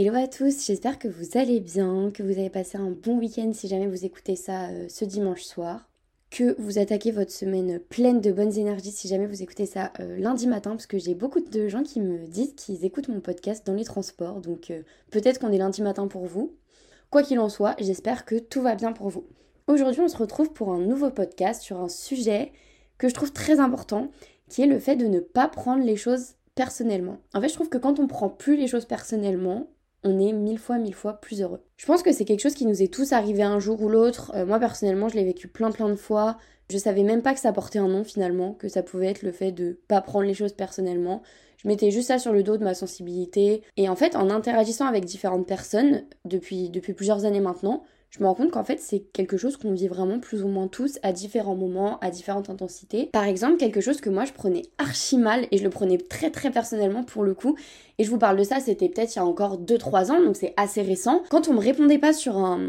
Hello à tous, j'espère que vous allez bien, que vous avez passé un bon week-end si jamais vous écoutez ça euh, ce dimanche soir, que vous attaquez votre semaine pleine de bonnes énergies si jamais vous écoutez ça euh, lundi matin, parce que j'ai beaucoup de gens qui me disent qu'ils écoutent mon podcast dans les transports, donc euh, peut-être qu'on est lundi matin pour vous. Quoi qu'il en soit, j'espère que tout va bien pour vous. Aujourd'hui, on se retrouve pour un nouveau podcast sur un sujet que je trouve très important, qui est le fait de ne pas prendre les choses personnellement. En fait, je trouve que quand on prend plus les choses personnellement, on est mille fois, mille fois plus heureux. Je pense que c'est quelque chose qui nous est tous arrivé un jour ou l'autre. Euh, moi personnellement, je l'ai vécu plein plein de fois. Je savais même pas que ça portait un nom finalement, que ça pouvait être le fait de pas prendre les choses personnellement. Je mettais juste ça sur le dos de ma sensibilité. Et en fait, en interagissant avec différentes personnes depuis, depuis plusieurs années maintenant, je me rends compte qu'en fait c'est quelque chose qu'on vit vraiment plus ou moins tous à différents moments, à différentes intensités. Par exemple, quelque chose que moi je prenais archi mal et je le prenais très très personnellement pour le coup. Et je vous parle de ça, c'était peut-être il y a encore 2-3 ans, donc c'est assez récent. Quand on me répondait pas sur un,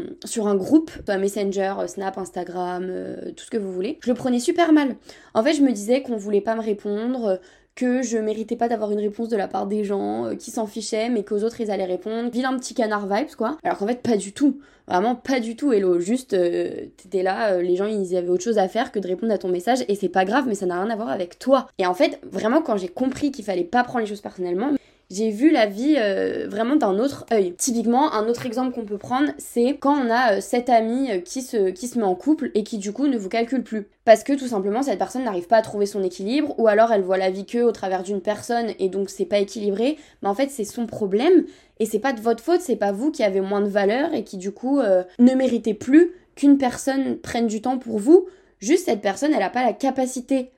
groupe, Messenger, Snap, Instagram, euh, tout ce que vous voulez, je le prenais super mal. En fait, je me disais qu'on voulait pas me répondre, que je méritais pas d'avoir une réponse de la part des gens euh, qui s'en fichaient mais qu'aux autres ils allaient répondre. Vilain petit canard vibes quoi. Alors qu'en fait pas du tout. Vraiment pas du tout Hello. Juste euh, t'étais là, euh, les gens ils avaient autre chose à faire que de répondre à ton message et c'est pas grave mais ça n'a rien à voir avec toi. Et en fait vraiment quand j'ai compris qu'il fallait pas prendre les choses personnellement, j'ai vu la vie euh, vraiment d'un autre œil. Typiquement, un autre exemple qu'on peut prendre, c'est quand on a euh, cet ami euh, qui, se, qui se met en couple et qui du coup ne vous calcule plus. Parce que tout simplement cette personne n'arrive pas à trouver son équilibre, ou alors elle voit la vie que au travers d'une personne et donc c'est pas équilibré. Mais en fait c'est son problème et c'est pas de votre faute, c'est pas vous qui avez moins de valeur et qui du coup ne méritez plus qu'une personne prenne du temps pour vous. Juste cette personne, elle a pas la capacité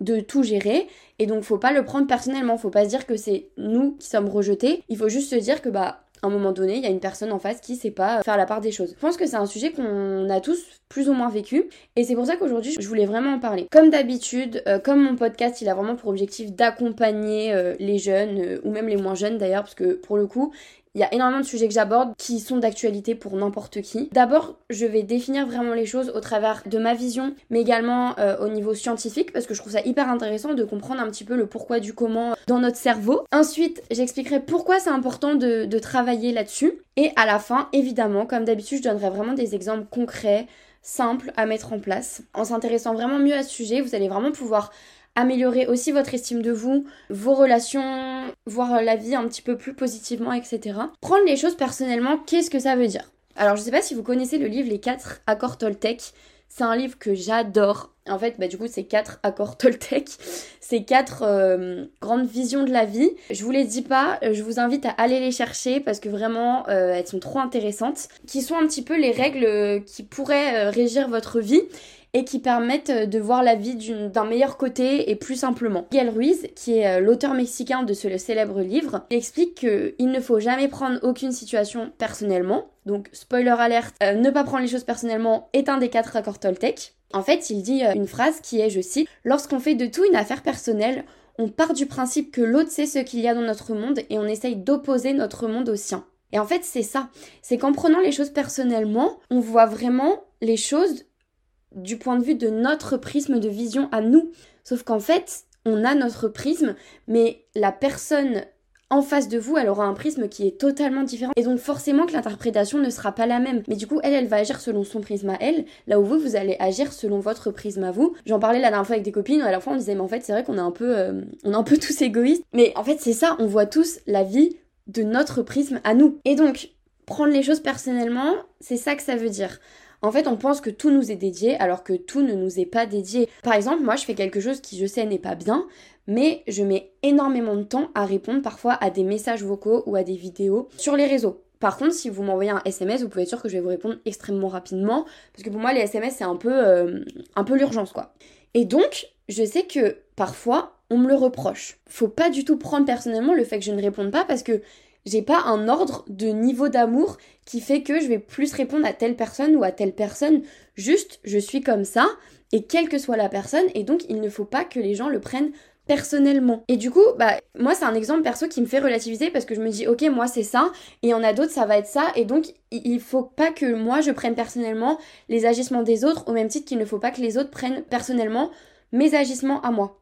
de tout gérer et donc faut pas le prendre personnellement, faut pas se dire que c'est nous qui sommes rejetés, il faut juste se dire que bah à un moment donné, il y a une personne en face qui sait pas faire la part des choses. Je pense que c'est un sujet qu'on a tous plus ou moins vécu et c'est pour ça qu'aujourd'hui je voulais vraiment en parler. Comme d'habitude, euh, comme mon podcast il a vraiment pour objectif d'accompagner euh, les jeunes euh, ou même les moins jeunes d'ailleurs parce que pour le coup il y a énormément de sujets que j'aborde qui sont d'actualité pour n'importe qui. D'abord, je vais définir vraiment les choses au travers de ma vision, mais également euh, au niveau scientifique, parce que je trouve ça hyper intéressant de comprendre un petit peu le pourquoi du comment dans notre cerveau. Ensuite, j'expliquerai pourquoi c'est important de, de travailler là-dessus. Et à la fin, évidemment, comme d'habitude, je donnerai vraiment des exemples concrets, simples à mettre en place. En s'intéressant vraiment mieux à ce sujet, vous allez vraiment pouvoir améliorer aussi votre estime de vous, vos relations, voir la vie un petit peu plus positivement, etc. Prendre les choses personnellement, qu'est-ce que ça veut dire? Alors je sais pas si vous connaissez le livre Les 4 accords Toltec. C'est un livre que j'adore. En fait, bah, du coup, c'est quatre accords Toltec. C'est quatre euh, grandes visions de la vie. Je vous les dis pas, je vous invite à aller les chercher parce que vraiment, euh, elles sont trop intéressantes. Qui sont un petit peu les règles qui pourraient euh, régir votre vie et qui permettent euh, de voir la vie d'un meilleur côté et plus simplement. Miguel Ruiz, qui est euh, l'auteur mexicain de ce célèbre livre, explique qu'il ne faut jamais prendre aucune situation personnellement. Donc, spoiler alerte, euh, ne pas prendre les choses personnellement est un des quatre accords Toltec. En fait, il dit une phrase qui est, je cite, Lorsqu'on fait de tout une affaire personnelle, on part du principe que l'autre sait ce qu'il y a dans notre monde et on essaye d'opposer notre monde au sien. Et en fait, c'est ça. C'est qu'en prenant les choses personnellement, on voit vraiment les choses du point de vue de notre prisme de vision à nous. Sauf qu'en fait, on a notre prisme, mais la personne en face de vous, elle aura un prisme qui est totalement différent. Et donc forcément que l'interprétation ne sera pas la même. Mais du coup, elle, elle va agir selon son prisme à elle, là où vous, vous allez agir selon votre prisme à vous. J'en parlais la dernière fois avec des copines, à la fois on disait, mais en fait, c'est vrai qu'on est un peu, euh, on est un peu tous égoïstes. Mais en fait, c'est ça, on voit tous la vie de notre prisme à nous. Et donc, prendre les choses personnellement, c'est ça que ça veut dire. En fait, on pense que tout nous est dédié alors que tout ne nous est pas dédié. Par exemple, moi, je fais quelque chose qui, je sais, n'est pas bien, mais je mets énormément de temps à répondre parfois à des messages vocaux ou à des vidéos sur les réseaux. Par contre, si vous m'envoyez un SMS, vous pouvez être sûr que je vais vous répondre extrêmement rapidement, parce que pour moi, les SMS, c'est un peu, euh, peu l'urgence, quoi. Et donc, je sais que parfois, on me le reproche. Faut pas du tout prendre personnellement le fait que je ne réponde pas, parce que j'ai pas un ordre de niveau d'amour qui fait que je vais plus répondre à telle personne ou à telle personne. Juste, je suis comme ça, et quelle que soit la personne, et donc il ne faut pas que les gens le prennent personnellement. Et du coup, bah moi c'est un exemple perso qui me fait relativiser parce que je me dis ok moi c'est ça et il y en a d'autres ça va être ça et donc il faut pas que moi je prenne personnellement les agissements des autres au même titre qu'il ne faut pas que les autres prennent personnellement mes agissements à moi.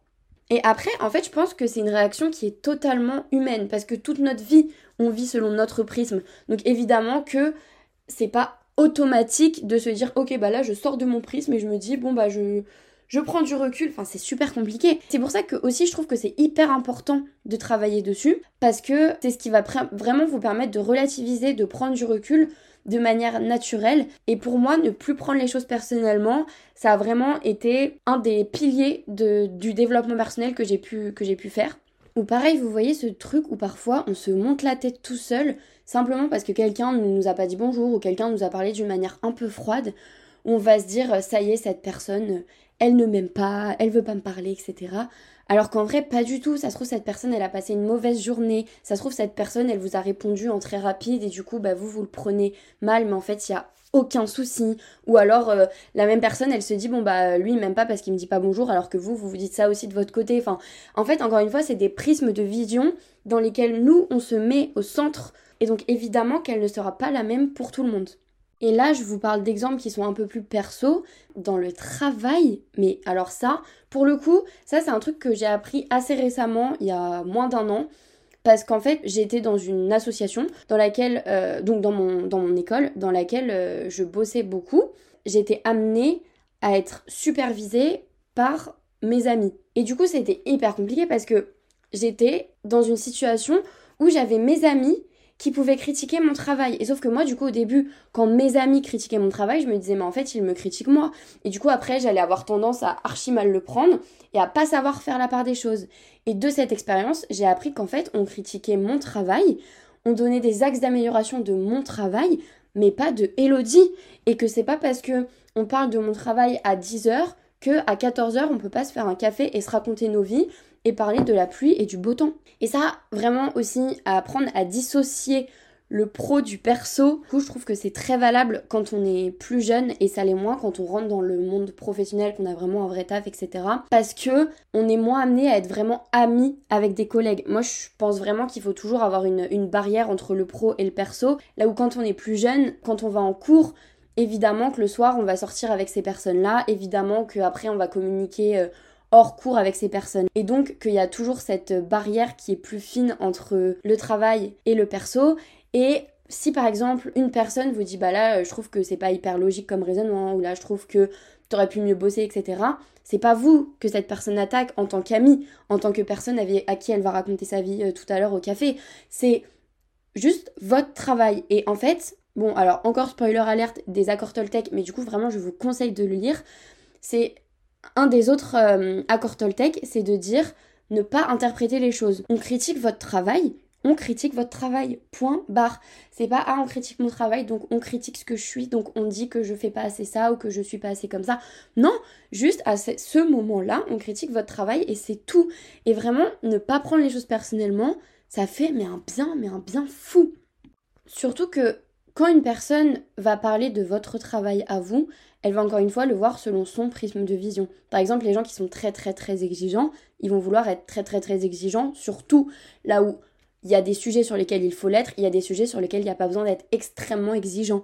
Et après, en fait, je pense que c'est une réaction qui est totalement humaine parce que toute notre vie, on vit selon notre prisme. Donc évidemment que c'est pas automatique de se dire ok bah là je sors de mon prisme et je me dis bon bah je je prends du recul, enfin c'est super compliqué. C'est pour ça que aussi je trouve que c'est hyper important de travailler dessus parce que c'est ce qui va vraiment vous permettre de relativiser, de prendre du recul de manière naturelle. Et pour moi, ne plus prendre les choses personnellement, ça a vraiment été un des piliers du développement personnel que j'ai pu, pu faire. Ou pareil, vous voyez ce truc où parfois on se monte la tête tout seul, simplement parce que quelqu'un ne nous a pas dit bonjour ou quelqu'un nous a parlé d'une manière un peu froide, on va se dire ça y est, cette personne, elle ne m'aime pas, elle veut pas me parler, etc. Alors qu'en vrai, pas du tout. Ça se trouve, cette personne, elle a passé une mauvaise journée. Ça se trouve, cette personne, elle vous a répondu en très rapide et du coup, bah, vous, vous le prenez mal, mais en fait, il y a aucun souci. Ou alors, euh, la même personne, elle se dit, bon, bah, lui, m'aime pas parce qu'il me dit pas bonjour, alors que vous, vous vous dites ça aussi de votre côté. Enfin, en fait, encore une fois, c'est des prismes de vision dans lesquels nous, on se met au centre. Et donc, évidemment, qu'elle ne sera pas la même pour tout le monde. Et là, je vous parle d'exemples qui sont un peu plus perso dans le travail. Mais alors ça, pour le coup, ça c'est un truc que j'ai appris assez récemment, il y a moins d'un an. Parce qu'en fait, été dans une association dans laquelle, euh, donc dans mon, école, dans laquelle euh, je bossais beaucoup. Été amenée à être supervisée par mes amis. Et du coup, c'était hyper compliqué parce que j'étais dans une situation où j'avais mes amis qui pouvaient critiquer mon travail. Et sauf que moi, du coup, au début, quand mes amis critiquaient mon travail, je me disais, mais en fait, ils me critiquent moi. Et du coup, après, j'allais avoir tendance à archi mal le prendre et à pas savoir faire la part des choses. Et de cette expérience, j'ai appris qu'en fait, on critiquait mon travail, on donnait des axes d'amélioration de mon travail, mais pas de Elodie. Et que c'est pas parce que on parle de mon travail à 10 heures que à 14 heures, on peut pas se faire un café et se raconter nos vies et parler de la pluie et du beau temps. Et ça, vraiment aussi, à apprendre à dissocier le pro du perso. Du coup, je trouve que c'est très valable quand on est plus jeune et ça l'est moins quand on rentre dans le monde professionnel, qu'on a vraiment un vrai taf, etc. Parce que on est moins amené à être vraiment amis avec des collègues. Moi, je pense vraiment qu'il faut toujours avoir une, une barrière entre le pro et le perso. Là où quand on est plus jeune, quand on va en cours, évidemment que le soir on va sortir avec ces personnes-là, évidemment qu'après on va communiquer euh, hors cours avec ces personnes. Et donc qu'il y a toujours cette barrière qui est plus fine entre le travail et le perso. Et si par exemple une personne vous dit bah là je trouve que c'est pas hyper logique comme raisonnement ou là je trouve que t'aurais pu mieux bosser etc. C'est pas vous que cette personne attaque en tant qu'ami, en tant que personne à qui elle va raconter sa vie euh, tout à l'heure au café. C'est juste votre travail. Et en fait, bon alors encore spoiler alerte des accords Toltec, mais du coup vraiment je vous conseille de le lire. C'est un des autres euh, accords Toltec, c'est de dire ne pas interpréter les choses. On critique votre travail, on critique votre travail. Point barre. C'est pas ah on critique mon travail donc on critique ce que je suis donc on dit que je fais pas assez ça ou que je suis pas assez comme ça. Non, juste à ce moment-là, on critique votre travail et c'est tout. Et vraiment ne pas prendre les choses personnellement, ça fait mais un bien mais un bien fou. Surtout que quand une personne va parler de votre travail à vous, elle va encore une fois le voir selon son prisme de vision. Par exemple, les gens qui sont très très très exigeants, ils vont vouloir être très très très exigeants, surtout là où il y a des sujets sur lesquels il faut l'être, il y a des sujets sur lesquels il n'y a pas besoin d'être extrêmement exigeant.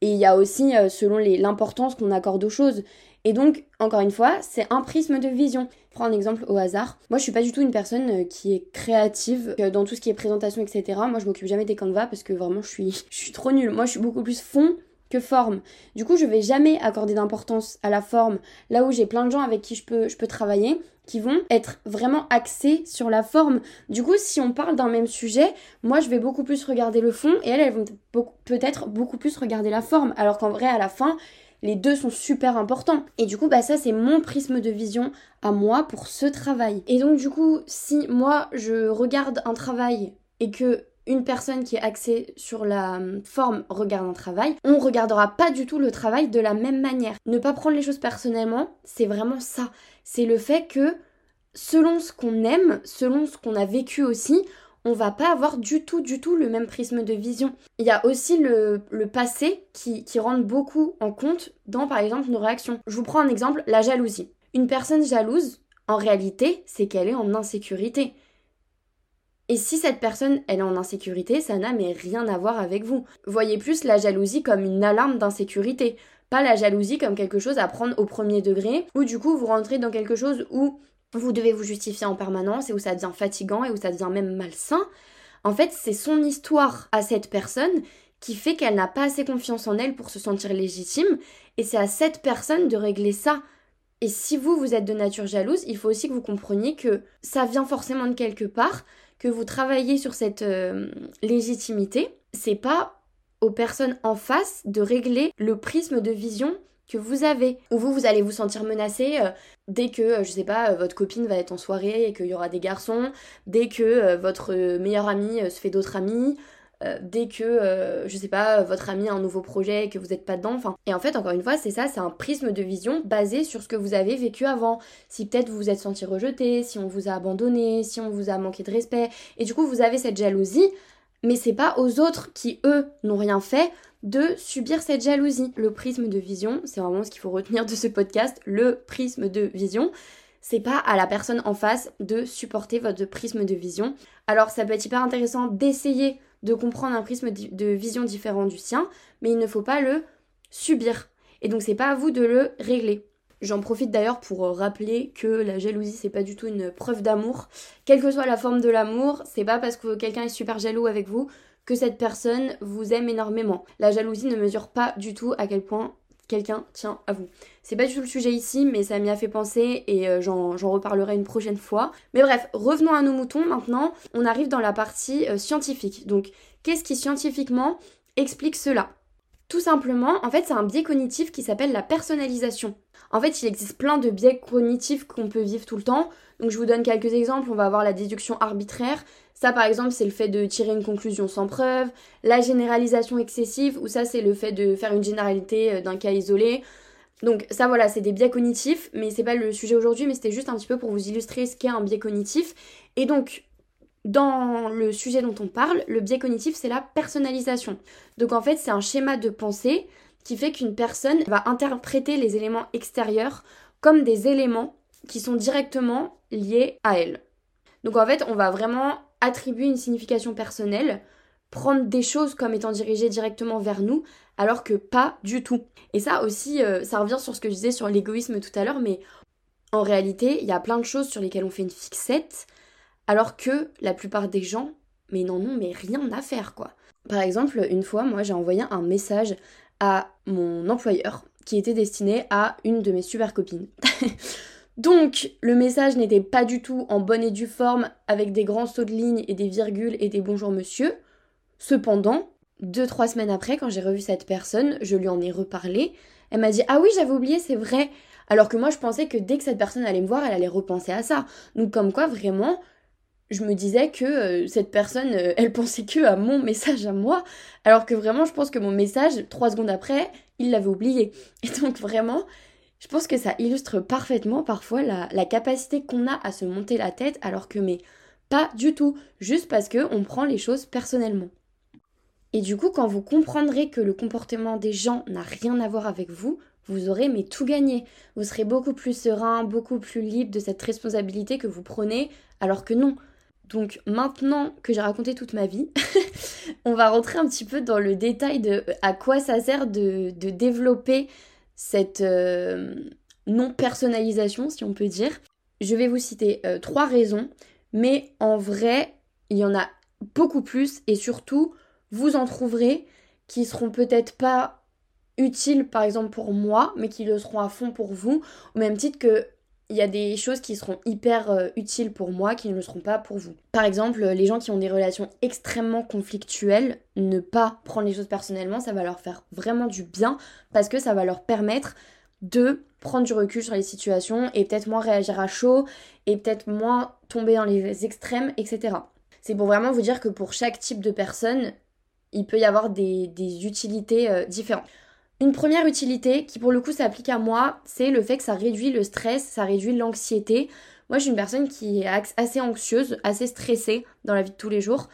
Et il y a aussi euh, selon l'importance qu'on accorde aux choses. Et donc, encore une fois, c'est un prisme de vision. Prends un exemple au hasard. Moi, je suis pas du tout une personne euh, qui est créative euh, dans tout ce qui est présentation, etc. Moi, je m'occupe jamais des canevas parce que vraiment, je suis, je suis trop nulle. Moi, je suis beaucoup plus fond que forme. Du coup, je vais jamais accorder d'importance à la forme. Là où j'ai plein de gens avec qui je peux, travailler, qui vont être vraiment axés sur la forme. Du coup, si on parle d'un même sujet, moi je vais beaucoup plus regarder le fond et elles, elles vont peut-être beaucoup plus regarder la forme. Alors qu'en vrai, à la fin, les deux sont super importants. Et du coup, bah ça c'est mon prisme de vision à moi pour ce travail. Et donc du coup, si moi je regarde un travail et que une personne qui est axée sur la hum, forme regarde un travail, on regardera pas du tout le travail de la même manière. Ne pas prendre les choses personnellement, c'est vraiment ça. C'est le fait que selon ce qu'on aime, selon ce qu'on a vécu aussi, on va pas avoir du tout, du tout le même prisme de vision. Il y a aussi le, passé qui, qui rentre beaucoup en compte dans, par exemple, nos réactions. Je vous prends un exemple, la jalousie. Une personne jalouse En réalité, c'est qu'elle est en insécurité. Et si cette personne, elle est en insécurité, ça n'a mais rien à voir avec vous. Voyez plus la jalousie comme une alarme d'insécurité, pas la jalousie comme quelque chose à prendre au premier degré, où du coup vous rentrez dans quelque chose où vous devez vous justifier en permanence et où ça devient fatigant et où ça devient même malsain. En fait, c'est son histoire à cette personne qui fait qu'elle n'a pas assez confiance en elle pour se sentir légitime, et c'est à cette personne de régler ça. Et si vous, vous êtes de nature jalouse, il faut aussi que vous compreniez que ça vient forcément de quelque part, que vous travaillez sur cette euh, légitimité, c'est pas aux personnes en face de régler le prisme de vision que vous avez. Ou vous, vous allez vous sentir menacé euh, dès que, euh, je sais pas, votre copine va être en soirée et qu'il y aura des garçons, dès que votre meilleur ami se fait d'autres amis, dès que, je sais pas, votre ami a un nouveau projet et que vous n'êtes pas dedans. Enfin, et en fait, encore une fois, c'est ça, c'est un prisme de vision basé sur ce que vous avez vécu avant. Si peut-être vous vous êtes senti rejeté, si on vous a abandonné, si on vous a manqué de respect, et du coup vous avez cette jalousie, mais c'est pas aux autres qui, eux, n'ont rien fait de subir cette jalousie. Le prisme de vision, c'est vraiment ce qu'il faut retenir de ce podcast, le prisme de vision. C'est pas à la personne en face de supporter votre prisme de vision. Alors ça peut être hyper intéressant d'essayer de comprendre un prisme de vision différent du sien, mais il ne faut pas le subir. Et donc c'est pas à vous de le régler. J'en profite d'ailleurs pour rappeler que la jalousie c'est pas du tout une preuve d'amour. Quelle que soit la forme de l'amour, c'est pas parce que quelqu'un est super jaloux avec vous que cette personne vous aime énormément. La jalousie ne mesure pas du tout à quel point quelqu'un tient à vous. C'est pas du tout le sujet ici, mais ça m'y a fait penser et euh, j'en reparlerai une prochaine fois. Mais bref, revenons à nos moutons maintenant. On arrive dans la partie euh, scientifique. Donc, qu'est-ce qui scientifiquement explique cela? Tout simplement, en fait, c'est un biais cognitif qui s'appelle la personnalisation. En fait, il existe plein de biais cognitifs qu'on peut vivre tout le temps. Donc, je vous donne quelques exemples. On va avoir la déduction arbitraire. Ça, par exemple, c'est le fait de tirer une conclusion sans preuve. La généralisation excessive, ou ça, c'est le fait de faire une généralité euh, d'un cas isolé. Donc ça voilà, c'est des biais cognitifs, mais c'est pas le sujet aujourd'hui, mais c'était juste un petit peu pour vous illustrer ce qu'est un biais cognitif. Et donc, dans le sujet dont on parle, le biais cognitif, c'est la personnalisation. Donc en fait, c'est un schéma de pensée qui fait qu'une personne va interpréter les éléments extérieurs comme des éléments qui sont directement liés à elle. Donc en fait, on va vraiment attribuer une signification personnelle, prendre des choses comme étant dirigées directement vers nous, alors que pas du tout. Et ça aussi, euh, ça revient sur ce que je disais sur l'égoïsme tout à l'heure, mais en réalité, il y a plein de choses sur lesquelles on fait une fixette, alors que la plupart des gens, mais n'en ont mais rien à faire, quoi. Par exemple, une fois, moi, j'ai envoyé un message à mon employeur qui était destiné à une de mes super copines. Donc, le message n'était pas du tout en bonne et due forme avec des grands sauts de ligne et des virgules et des bonjour monsieur. Cependant, deux, trois semaines après, quand j'ai revu cette personne, je lui en ai reparlé. Elle m'a dit Ah oui, j'avais oublié, c'est vrai. Alors que moi, je pensais que dès que cette personne allait me voir, elle allait repenser à ça. Donc, comme quoi, vraiment, je me disais que euh, cette personne, euh, elle pensait que à mon message à moi. Alors que vraiment, je pense que mon message, trois secondes après, il l'avait oublié. Et donc, vraiment, je pense que ça illustre parfaitement parfois la, capacité qu'on a à se monter la tête alors que mais pas du tout, juste parce que on prend les choses personnellement. Et du coup, quand vous comprendrez que le comportement des gens n'a rien à voir avec vous, vous aurez mais tout gagné. Vous serez beaucoup plus serein, beaucoup plus libre de cette responsabilité que vous prenez, alors que non. Donc maintenant que j'ai raconté toute ma vie, on va rentrer un petit peu dans le détail de à quoi ça sert de, de développer cette euh, non-personnalisation, si on peut dire. Je vais vous citer euh, trois raisons, mais en vrai, il y en a beaucoup plus et surtout, vous en trouverez qui seront peut-être pas utiles par exemple pour moi, mais qui le seront à fond pour vous, au même titre que il y a des choses qui seront hyper euh, utiles pour moi qui ne le seront pas pour vous. Par exemple, les gens qui ont des relations extrêmement conflictuelles, ne pas prendre les choses personnellement, ça va leur faire vraiment du bien parce que ça va leur permettre de prendre du recul sur les situations et peut-être moins réagir à chaud et peut-être moins tomber dans les extrêmes, etc. C'est pour vraiment vous dire que pour chaque type de personne, il peut y avoir des, utilités euh, différentes. Une première utilité qui pour le coup s'applique à moi, c'est le fait que ça réduit le stress, ça réduit l'anxiété. Moi je suis une personne qui est assez anxieuse, assez stressée dans la vie de tous les jours.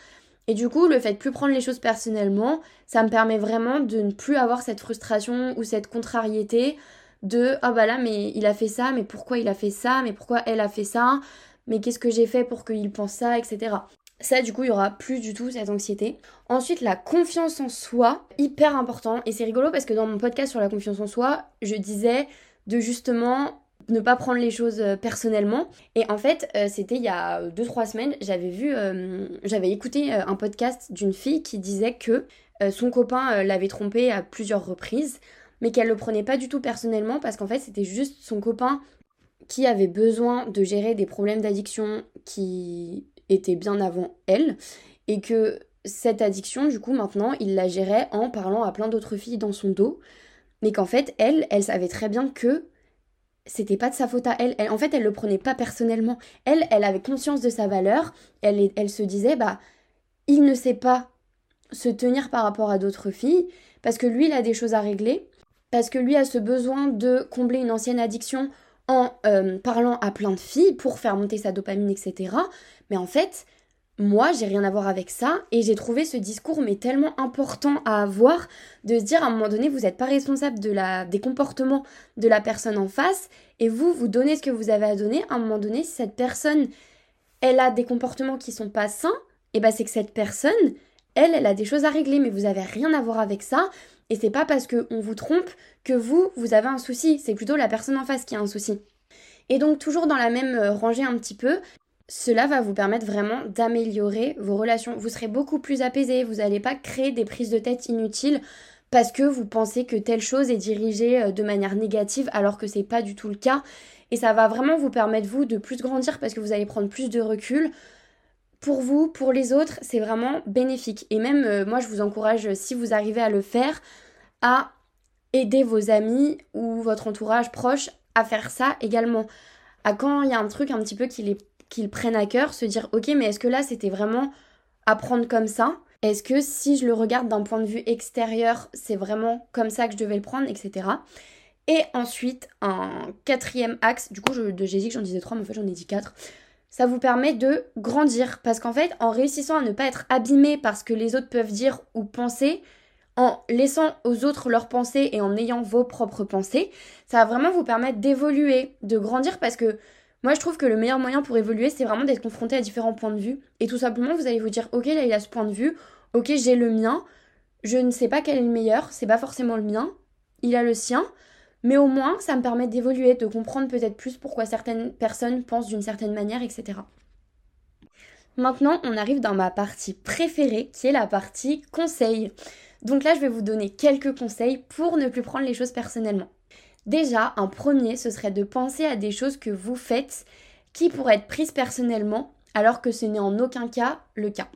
Et du coup, le fait de plus prendre les choses personnellement, ça me permet vraiment de ne plus avoir cette frustration ou cette contrariété de ah bah là mais il a fait ça, mais pourquoi il a fait ça, mais pourquoi elle a fait ça, mais qu'est-ce que j'ai fait pour qu'il pense ça, etc. Ça, du coup, il y aura plus du tout cette anxiété. Ensuite, la confiance en soi, hyper important. Et c'est rigolo parce que dans mon podcast sur la confiance en soi, je disais de justement ne pas prendre les choses euh, personnellement. Et en fait, euh, c'était il y a 2-3 semaines, j'avais vu, euh, j'avais écouté un podcast d'une fille qui disait que son copain l'avait trompée à plusieurs reprises, mais qu'elle le prenait pas du tout personnellement parce qu'en fait, c'était juste son copain qui avait besoin de gérer des problèmes d'addiction qui étaient bien avant elle et que cette addiction, du coup, maintenant, il la gérait en parlant à plein d'autres filles dans son dos, mais qu'en fait, elle, elle savait très bien que c'était pas de sa faute à elle. En fait, elle le prenait pas personnellement. Elle, elle avait conscience de sa valeur. Elle, elle se disait, bah, il ne sait pas se tenir par rapport à d'autres filles parce que lui, il a des choses à régler, parce que lui a ce besoin de combler une ancienne addiction en euh, parlant à plein de filles pour faire monter sa dopamine, etc. Mais en fait, moi, j'ai rien à voir avec ça et j'ai trouvé ce discours mais tellement important à avoir de se dire à un moment donné, vous n'êtes pas responsable de la, des comportements de la personne en face et vous, vous donnez ce que vous avez à donner. À un moment donné, si cette personne, elle a des comportements qui sont pas sains, et eh ben c'est que cette personne, elle, elle a des choses à régler, mais vous avez rien à voir avec ça. Et c'est pas parce qu'on vous trompe que vous, vous avez un souci. C'est plutôt la personne en face qui a un souci. Et donc toujours dans la même euh, rangée un petit peu, cela va vous permettre vraiment d'améliorer vos relations. Vous serez beaucoup plus apaisé, vous n'allez pas créer des prises de tête inutiles parce que vous pensez que telle chose est dirigée euh, de manière négative alors que c'est pas du tout le cas. Et ça va vraiment vous permettre vous de plus grandir parce que vous allez prendre plus de recul. Pour vous, pour les autres, c'est vraiment bénéfique. Et même euh, moi je vous encourage, si vous arrivez à le faire, à aider vos amis ou votre entourage proche à faire ça également. À quand il y a un truc un petit peu qui les qu'ils prennent à cœur, se dire ok mais est-ce que là c'était vraiment à prendre comme ça? Est-ce que si je le regarde d'un point de vue extérieur, c'est vraiment comme ça que je devais le prendre, etc. Et ensuite, un quatrième axe, du coup j'ai dit que j'en disais trois, mais en fait j'en ai dit quatre. Ça vous permet de grandir parce qu'en fait, en réussissant à ne pas être abîmé par ce que les autres peuvent dire ou penser, en laissant aux autres leurs pensées et en ayant vos propres pensées, ça va vraiment vous permettre d'évoluer, de grandir parce que moi, je trouve que le meilleur moyen pour évoluer, c'est vraiment d'être confronté à différents points de vue. Et tout simplement, vous allez vous dire, ok, là, il a ce point de vue, ok, j'ai le mien, je ne sais pas quel est le meilleur, c'est pas forcément le mien, il a le sien, mais au moins, ça me permet d'évoluer, de comprendre peut-être plus pourquoi certaines personnes pensent d'une certaine manière, etc. Maintenant, on arrive dans ma partie préférée, qui est la partie conseil. Donc là, je vais vous donner quelques conseils pour ne plus prendre les choses personnellement. Déjà, un premier, ce serait de penser à des choses que vous faites qui pourraient être prises personnellement alors que ce n'est en aucun cas le cas.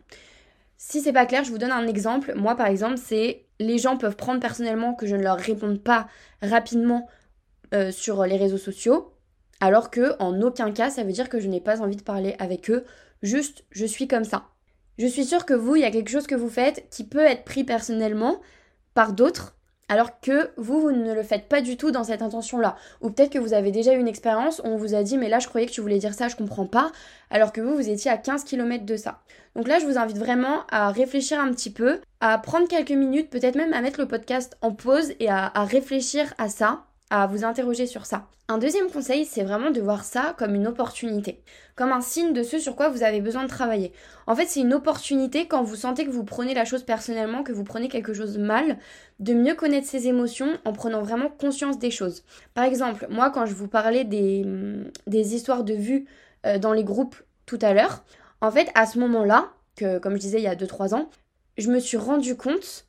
Si c'est pas clair, je vous donne un exemple. Moi, par exemple, c'est les gens peuvent prendre personnellement que je ne leur réponde pas rapidement euh, sur les réseaux sociaux, alors que en aucun cas, ça veut dire que je n'ai pas envie de parler avec eux. Juste, je suis comme ça. Je suis sûre que vous, il y a quelque chose que vous faites qui peut être pris personnellement par d'autres alors que vous, vous ne le faites pas du tout dans cette intention-là. Ou peut-être que vous avez déjà eu une expérience où on vous a dit mais là je croyais que tu voulais dire ça, je comprends pas, alors que vous, vous étiez à 15 km de ça. Donc là, je vous invite vraiment à réfléchir un petit peu, à prendre quelques minutes, peut-être même à mettre le podcast en pause et à, à réfléchir à ça, à vous interroger sur ça. Un deuxième conseil, c'est vraiment de voir ça comme une opportunité, comme un signe de ce sur quoi vous avez besoin de travailler. En fait, c'est une opportunité quand vous sentez que vous prenez la chose personnellement, que vous prenez quelque chose mal, de mieux connaître ses émotions en prenant vraiment conscience des choses. Par exemple, moi, quand je vous parlais des, des histoires de vues euh, dans les groupes tout à l'heure, en fait, à ce moment-là, que comme je disais il y a 2-3 ans, je me suis rendu compte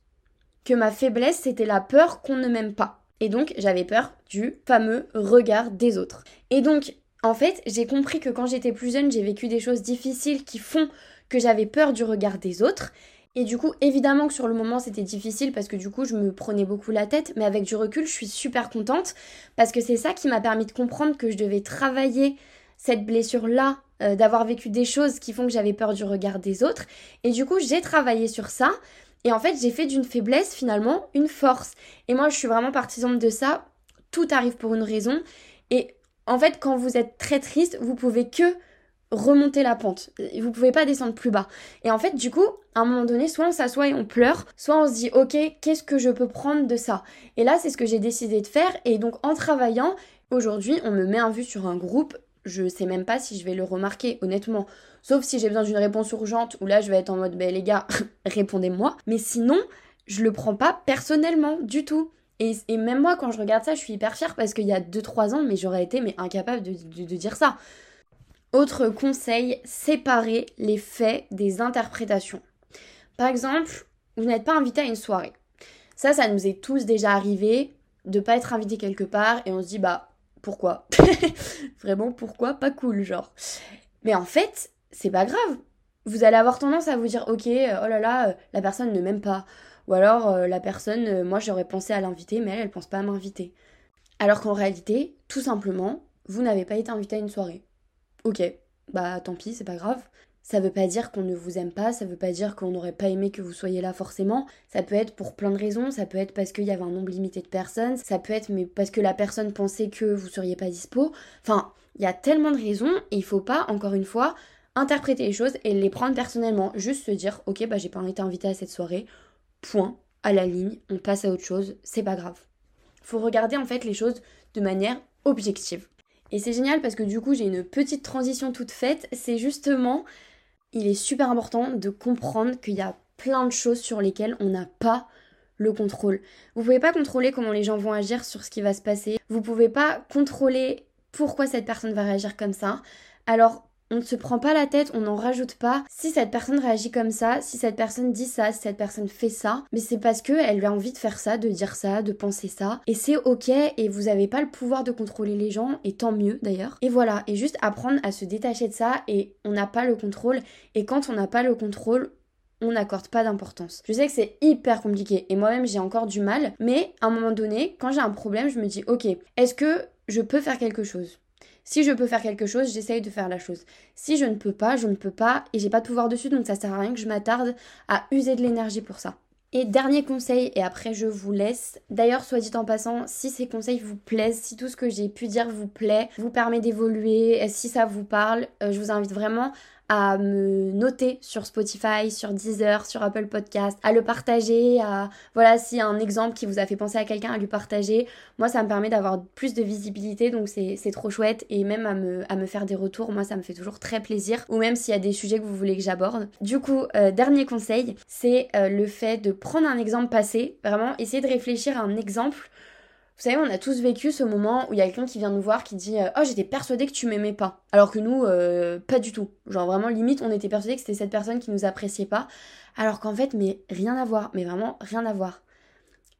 que ma faiblesse, c'était la peur qu'on ne m'aime pas. Et donc, j'avais peur du fameux regard des autres. Et donc, en fait, j'ai compris que quand j'étais plus jeune, j'ai vécu des choses difficiles qui font que j'avais peur du regard des autres. Et du coup, évidemment que sur le moment, c'était difficile parce que du coup, je me prenais beaucoup la tête. Mais avec du recul, je suis super contente parce que c'est ça qui m'a permis de comprendre que je devais travailler cette blessure-là, euh, d'avoir vécu des choses qui font que j'avais peur du regard des autres. Et du coup, j'ai travaillé sur ça. Et en fait, j'ai fait d'une faiblesse finalement une force. Et moi, je suis vraiment partisane de ça. Tout arrive pour une raison. Et en fait, quand vous êtes très triste, vous pouvez que remonter la pente. Vous pouvez pas descendre plus bas. Et en fait, du coup, à un moment donné, soit on s'assoit et on pleure, soit on se dit, ok, qu'est-ce que je peux prendre de ça? Et là, c'est ce que j'ai décidé de faire. Et donc, en travaillant, aujourd'hui, on me met un vu sur un groupe. Je sais même pas si je vais le remarquer, honnêtement. Sauf si j'ai besoin d'une réponse urgente, où là, je vais être en mode, ben les gars, répondez-moi. Mais sinon, je le prends pas personnellement du tout. Et, même moi, quand je regarde ça, je suis hyper fière parce qu'il y a 2-3 ans, mais j'aurais été incapable de, de dire ça. Autre conseil, séparer les faits des interprétations. Par exemple, vous n'êtes pas invité à une soirée. Ça, ça nous est tous déjà arrivé de pas être invité quelque part et on se dit bah pourquoi? Vraiment pourquoi? Pas cool genre. Mais en fait, c'est pas grave. Vous allez avoir tendance à vous dire ok, euh, oh là là, euh, la personne ne m'aime pas. Ou alors euh, la personne, moi j'aurais pensé à l'inviter, mais elle, elle pense pas à m'inviter. Alors qu'en réalité, tout simplement, vous n'avez pas été invité à une soirée. Ok, bah tant pis, c'est pas grave. Ça veut pas dire qu'on ne vous aime pas, ça veut pas dire qu'on n'aurait pas aimé que vous soyez là forcément. Ça peut être pour plein de raisons, ça peut être parce qu'il y avait un nombre limité de personnes, ça peut être mais parce que la personne pensait que vous seriez pas dispo. Enfin, il y a tellement de raisons et il faut pas, encore une fois, interpréter les choses et les prendre personnellement. Juste se dire, ok, bah j'ai pas été invité à cette soirée, point, à la ligne, on passe à autre chose, c'est pas grave. Faut regarder en fait les choses de manière objective. Et c'est génial parce que du coup j'ai une petite transition toute faite. C'est justement, il est super important de comprendre qu'il y a plein de choses sur lesquelles on n'a pas le contrôle. Vous pouvez pas contrôler comment les gens vont agir sur ce qui va se passer. Vous pouvez pas contrôler pourquoi cette personne va réagir comme ça. Alors on ne se prend pas la tête, on n'en rajoute pas. Si cette personne réagit comme ça, si cette personne dit ça, si cette personne fait ça, mais c'est parce que elle a envie de faire ça, de dire ça, de penser ça. Et c'est ok, et vous n'avez pas le pouvoir de contrôler les gens, et tant mieux d'ailleurs. Et voilà, et juste apprendre à se détacher de ça, et on n'a pas le contrôle. Et quand on n'a pas le contrôle, on n'accorde pas d'importance. Je sais que c'est hyper compliqué et moi-même j'ai encore du mal, mais à un moment donné, quand j'ai un problème, je me dis ok, est-ce que je peux faire quelque chose? Si je peux faire quelque chose, j'essaye de faire la chose. Si je ne peux pas, je ne peux pas et j'ai pas de pouvoir dessus, donc ça sert à rien que je m'attarde à user de l'énergie pour ça. Et dernier conseil, et après je vous laisse. D'ailleurs, soit dit en passant, si ces conseils vous plaisent, si tout ce que j'ai pu dire vous plaît, vous permet d'évoluer, si ça vous parle, euh, je vous invite vraiment à me noter sur Spotify, sur Deezer, sur Apple Podcast, à le partager, à voilà, si un exemple qui vous a fait penser à quelqu'un, à lui partager. Moi, ça me permet d'avoir plus de visibilité, donc c'est trop chouette. Et même à me, à me faire des retours, moi, ça me fait toujours très plaisir. Ou même s'il y a des sujets que vous voulez que j'aborde. Du coup, euh, dernier conseil, c'est euh, le fait de prendre un exemple passé, vraiment essayer de réfléchir à un exemple vous savez, on a tous vécu ce moment où il y a quelqu'un qui vient nous voir qui dit euh, Oh, j'étais persuadée que tu m'aimais pas. Alors que nous, euh, pas du tout. Genre vraiment, limite, on était persuadé que c'était cette personne qui nous appréciait pas. Alors qu'en fait, mais rien à voir. Mais vraiment, rien à voir.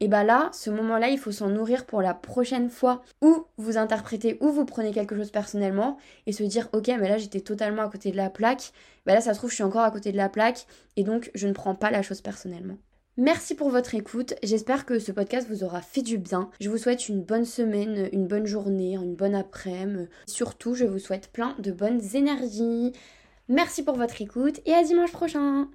Et bah là, ce moment-là, il faut s'en nourrir pour la prochaine fois où vous interprétez, où vous prenez quelque chose personnellement et se dire Ok, mais là, j'étais totalement à côté de la plaque. Bah là, ça se trouve, je suis encore à côté de la plaque et donc je ne prends pas la chose personnellement. Merci pour votre écoute. J'espère que ce podcast vous aura fait du bien. Je vous souhaite une bonne semaine, une bonne journée, une bonne après-midi. Surtout, je vous souhaite plein de bonnes énergies. Merci pour votre écoute et à dimanche prochain.